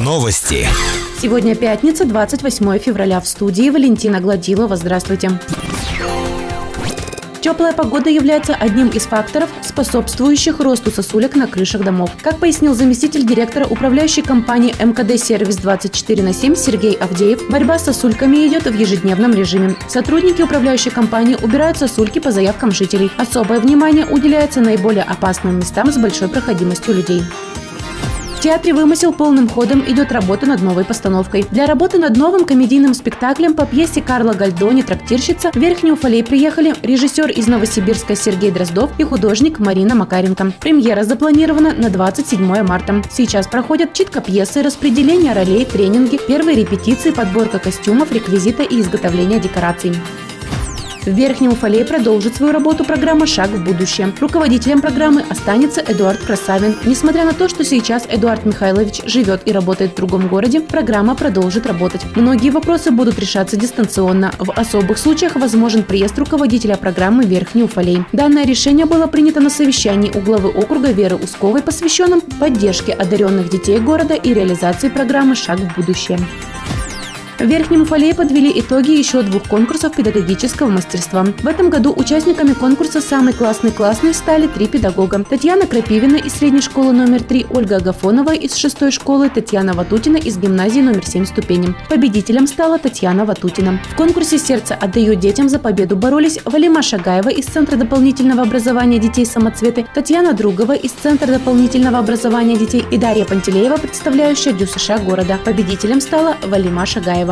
Новости. Сегодня пятница, 28 февраля. В студии Валентина Гладилова. Здравствуйте. Теплая погода является одним из факторов, способствующих росту сосулек на крышах домов. Как пояснил заместитель директора управляющей компании МКД «Сервис 24 на 7» Сергей Авдеев, борьба с сосульками идет в ежедневном режиме. Сотрудники управляющей компании убирают сосульки по заявкам жителей. Особое внимание уделяется наиболее опасным местам с большой проходимостью людей театре «Вымысел» полным ходом идет работа над новой постановкой. Для работы над новым комедийным спектаклем по пьесе Карла Гальдони «Трактирщица» в Верхний Уфалей приехали режиссер из Новосибирска Сергей Дроздов и художник Марина Макаренко. Премьера запланирована на 27 марта. Сейчас проходят читка пьесы, распределение ролей, тренинги, первые репетиции, подборка костюмов, реквизита и изготовление декораций. В Верхнем Уфале продолжит свою работу программа «Шаг в будущее». Руководителем программы останется Эдуард Красавин. Несмотря на то, что сейчас Эдуард Михайлович живет и работает в другом городе, программа продолжит работать. Многие вопросы будут решаться дистанционно. В особых случаях возможен приезд руководителя программы Верхний Уфалей. Данное решение было принято на совещании у главы округа Веры Усковой, посвященном поддержке одаренных детей города и реализации программы «Шаг в будущее». В Верхнем Уфалее подвели итоги еще двух конкурсов педагогического мастерства. В этом году участниками конкурса «Самый классный классный» стали три педагога. Татьяна Крапивина из средней школы номер 3, Ольга Агафонова из шестой школы, Татьяна Ватутина из гимназии номер 7 ступени. Победителем стала Татьяна Ватутина. В конкурсе «Сердце отдаю детям» за победу боролись Валима Шагаева из Центра дополнительного образования детей «Самоцветы», Татьяна Другова из Центра дополнительного образования детей и Дарья Пантелеева, представляющая ДЮСШ города. Победителем стала Валима Шагаева.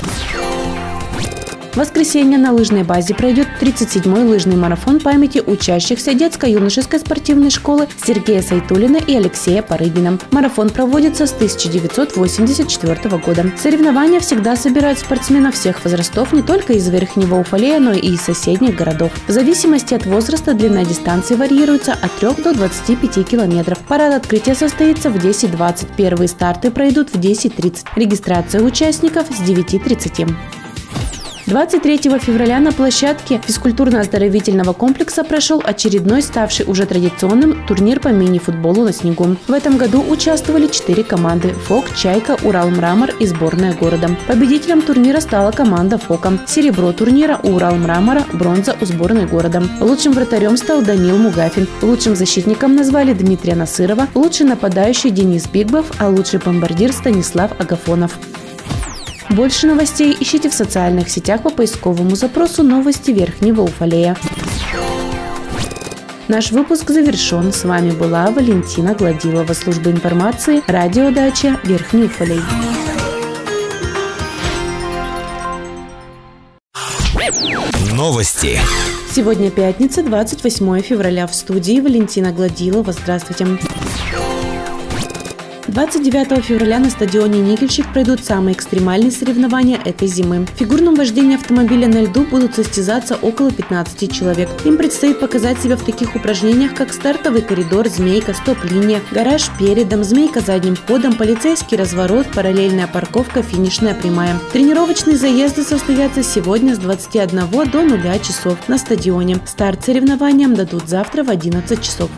В воскресенье на лыжной базе пройдет 37-й лыжный марафон памяти учащихся детско-юношеской спортивной школы Сергея Сайтулина и Алексея Парыгина. Марафон проводится с 1984 года. Соревнования всегда собирают спортсменов всех возрастов не только из Верхнего Уфалея, но и из соседних городов. В зависимости от возраста длина дистанции варьируется от 3 до 25 километров. Парад открытия состоится в 10.20. Первые старты пройдут в 10.30. Регистрация участников с 9.30. 23 февраля на площадке физкультурно-оздоровительного комплекса прошел очередной ставший уже традиционным турнир по мини-футболу на снегу. В этом году участвовали четыре команды – ФОК, Чайка, Урал Мрамор и сборная города. Победителем турнира стала команда ФОКа. Серебро турнира у Урал Мрамора, бронза у сборной города. Лучшим вратарем стал Данил Мугафин. Лучшим защитником назвали Дмитрия Насырова, лучший нападающий Денис Бигбов, а лучший бомбардир Станислав Агафонов. Больше новостей ищите в социальных сетях по поисковому запросу «Новости Верхнего Уфалея». Наш выпуск завершен. С вами была Валентина Гладилова, служба информации, радиодача Верхний Уфалей. Новости. Сегодня пятница, 28 февраля. В студии Валентина Гладилова. Здравствуйте. 29 февраля на стадионе «Никельщик» пройдут самые экстремальные соревнования этой зимы. В фигурном вождении автомобиля на льду будут состязаться около 15 человек. Им предстоит показать себя в таких упражнениях, как стартовый коридор, змейка, стоп-линия, гараж передом, змейка задним ходом, полицейский разворот, параллельная парковка, финишная прямая. Тренировочные заезды состоятся сегодня с 21 до 0 часов на стадионе. Старт соревнованиям дадут завтра в 11 часов.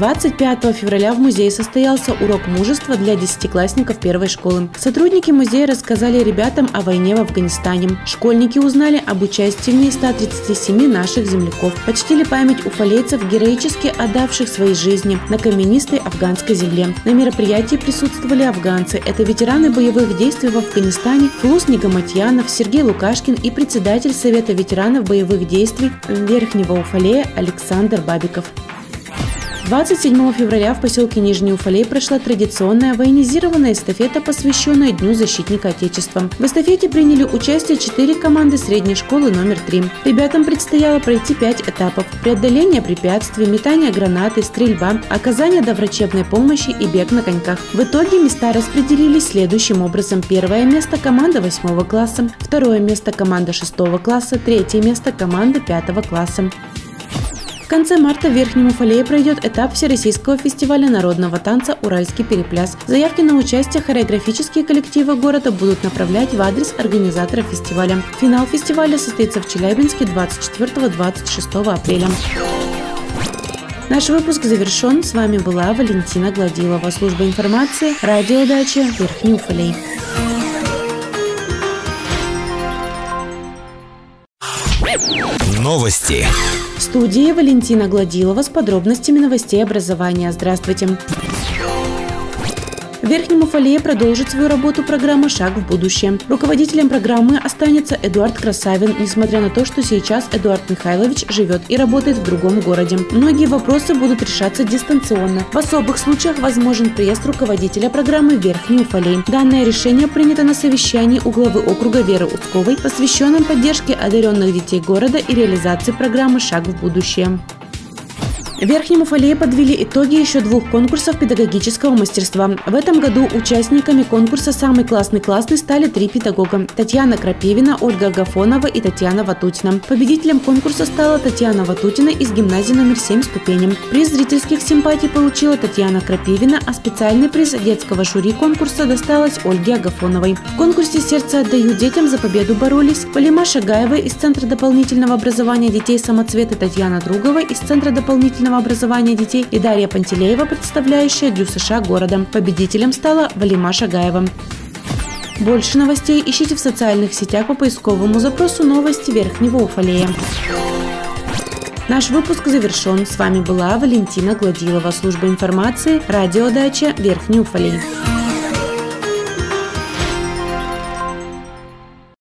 25 февраля в музее состоялся урок мужества для десятиклассников первой школы. Сотрудники музея рассказали ребятам о войне в Афганистане. Школьники узнали об участии в ней 137 наших земляков. Почтили память уфалейцев, героически отдавших свои жизни на каменистой афганской земле. На мероприятии присутствовали афганцы. Это ветераны боевых действий в Афганистане Флус Нигаматьянов, Сергей Лукашкин и председатель Совета ветеранов боевых действий Верхнего Уфалея Александр Бабиков. 27 февраля в поселке Нижний Уфалей прошла традиционная военизированная эстафета, посвященная Дню защитника Отечества. В эстафете приняли участие четыре команды средней школы номер 3. Ребятам предстояло пройти пять этапов – преодоление препятствий, метание гранаты, стрельба, оказание доврачебной помощи и бег на коньках. В итоге места распределились следующим образом. Первое место – команда 8 класса, второе место – команда 6 класса, третье место – команда 5 класса. Конце марта в Верхнем Уфалее пройдет этап Всероссийского фестиваля народного танца «Уральский перепляс». Заявки на участие хореографические коллективы города будут направлять в адрес организатора фестиваля. Финал фестиваля состоится в Челябинске 24-26 апреля. Наш выпуск завершен. С вами была Валентина Гладилова, служба информации, радиодача Верхний Уфалей. Новости. В студии Валентина Гладилова с подробностями новостей образования. Здравствуйте. В Верхнем Уфалее продолжит свою работу программа «Шаг в будущее». Руководителем программы останется Эдуард Красавин, несмотря на то, что сейчас Эдуард Михайлович живет и работает в другом городе. Многие вопросы будут решаться дистанционно. В особых случаях возможен приезд руководителя программы в Верхний Уфалей. Данное решение принято на совещании у главы округа Веры Устковой, посвященном поддержке одаренных детей города и реализации программы «Шаг в будущее». В Верхнем Уфалее подвели итоги еще двух конкурсов педагогического мастерства. В этом году участниками конкурса «Самый классный классный» стали три педагога – Татьяна Крапивина, Ольга Агафонова и Татьяна Ватутина. Победителем конкурса стала Татьяна Ватутина из гимназии номер 7 ступенем. Приз зрительских симпатий получила Татьяна Крапивина, а специальный приз детского жюри конкурса досталось Ольге Агафоновой. В конкурсе «Сердце отдаю детям» за победу боролись Полима Шагаева из Центра дополнительного образования детей «Самоцвет» и Татьяна Другова из Центра дополнительного профессионального образования детей и Дарья Пантелеева, представляющая Дю США городом. Победителем стала Валима Шагаева. Больше новостей ищите в социальных сетях по поисковому запросу «Новости Верхнего Уфалея». Наш выпуск завершен. С вами была Валентина Гладилова, служба информации, радиодача Верхний Уфалей.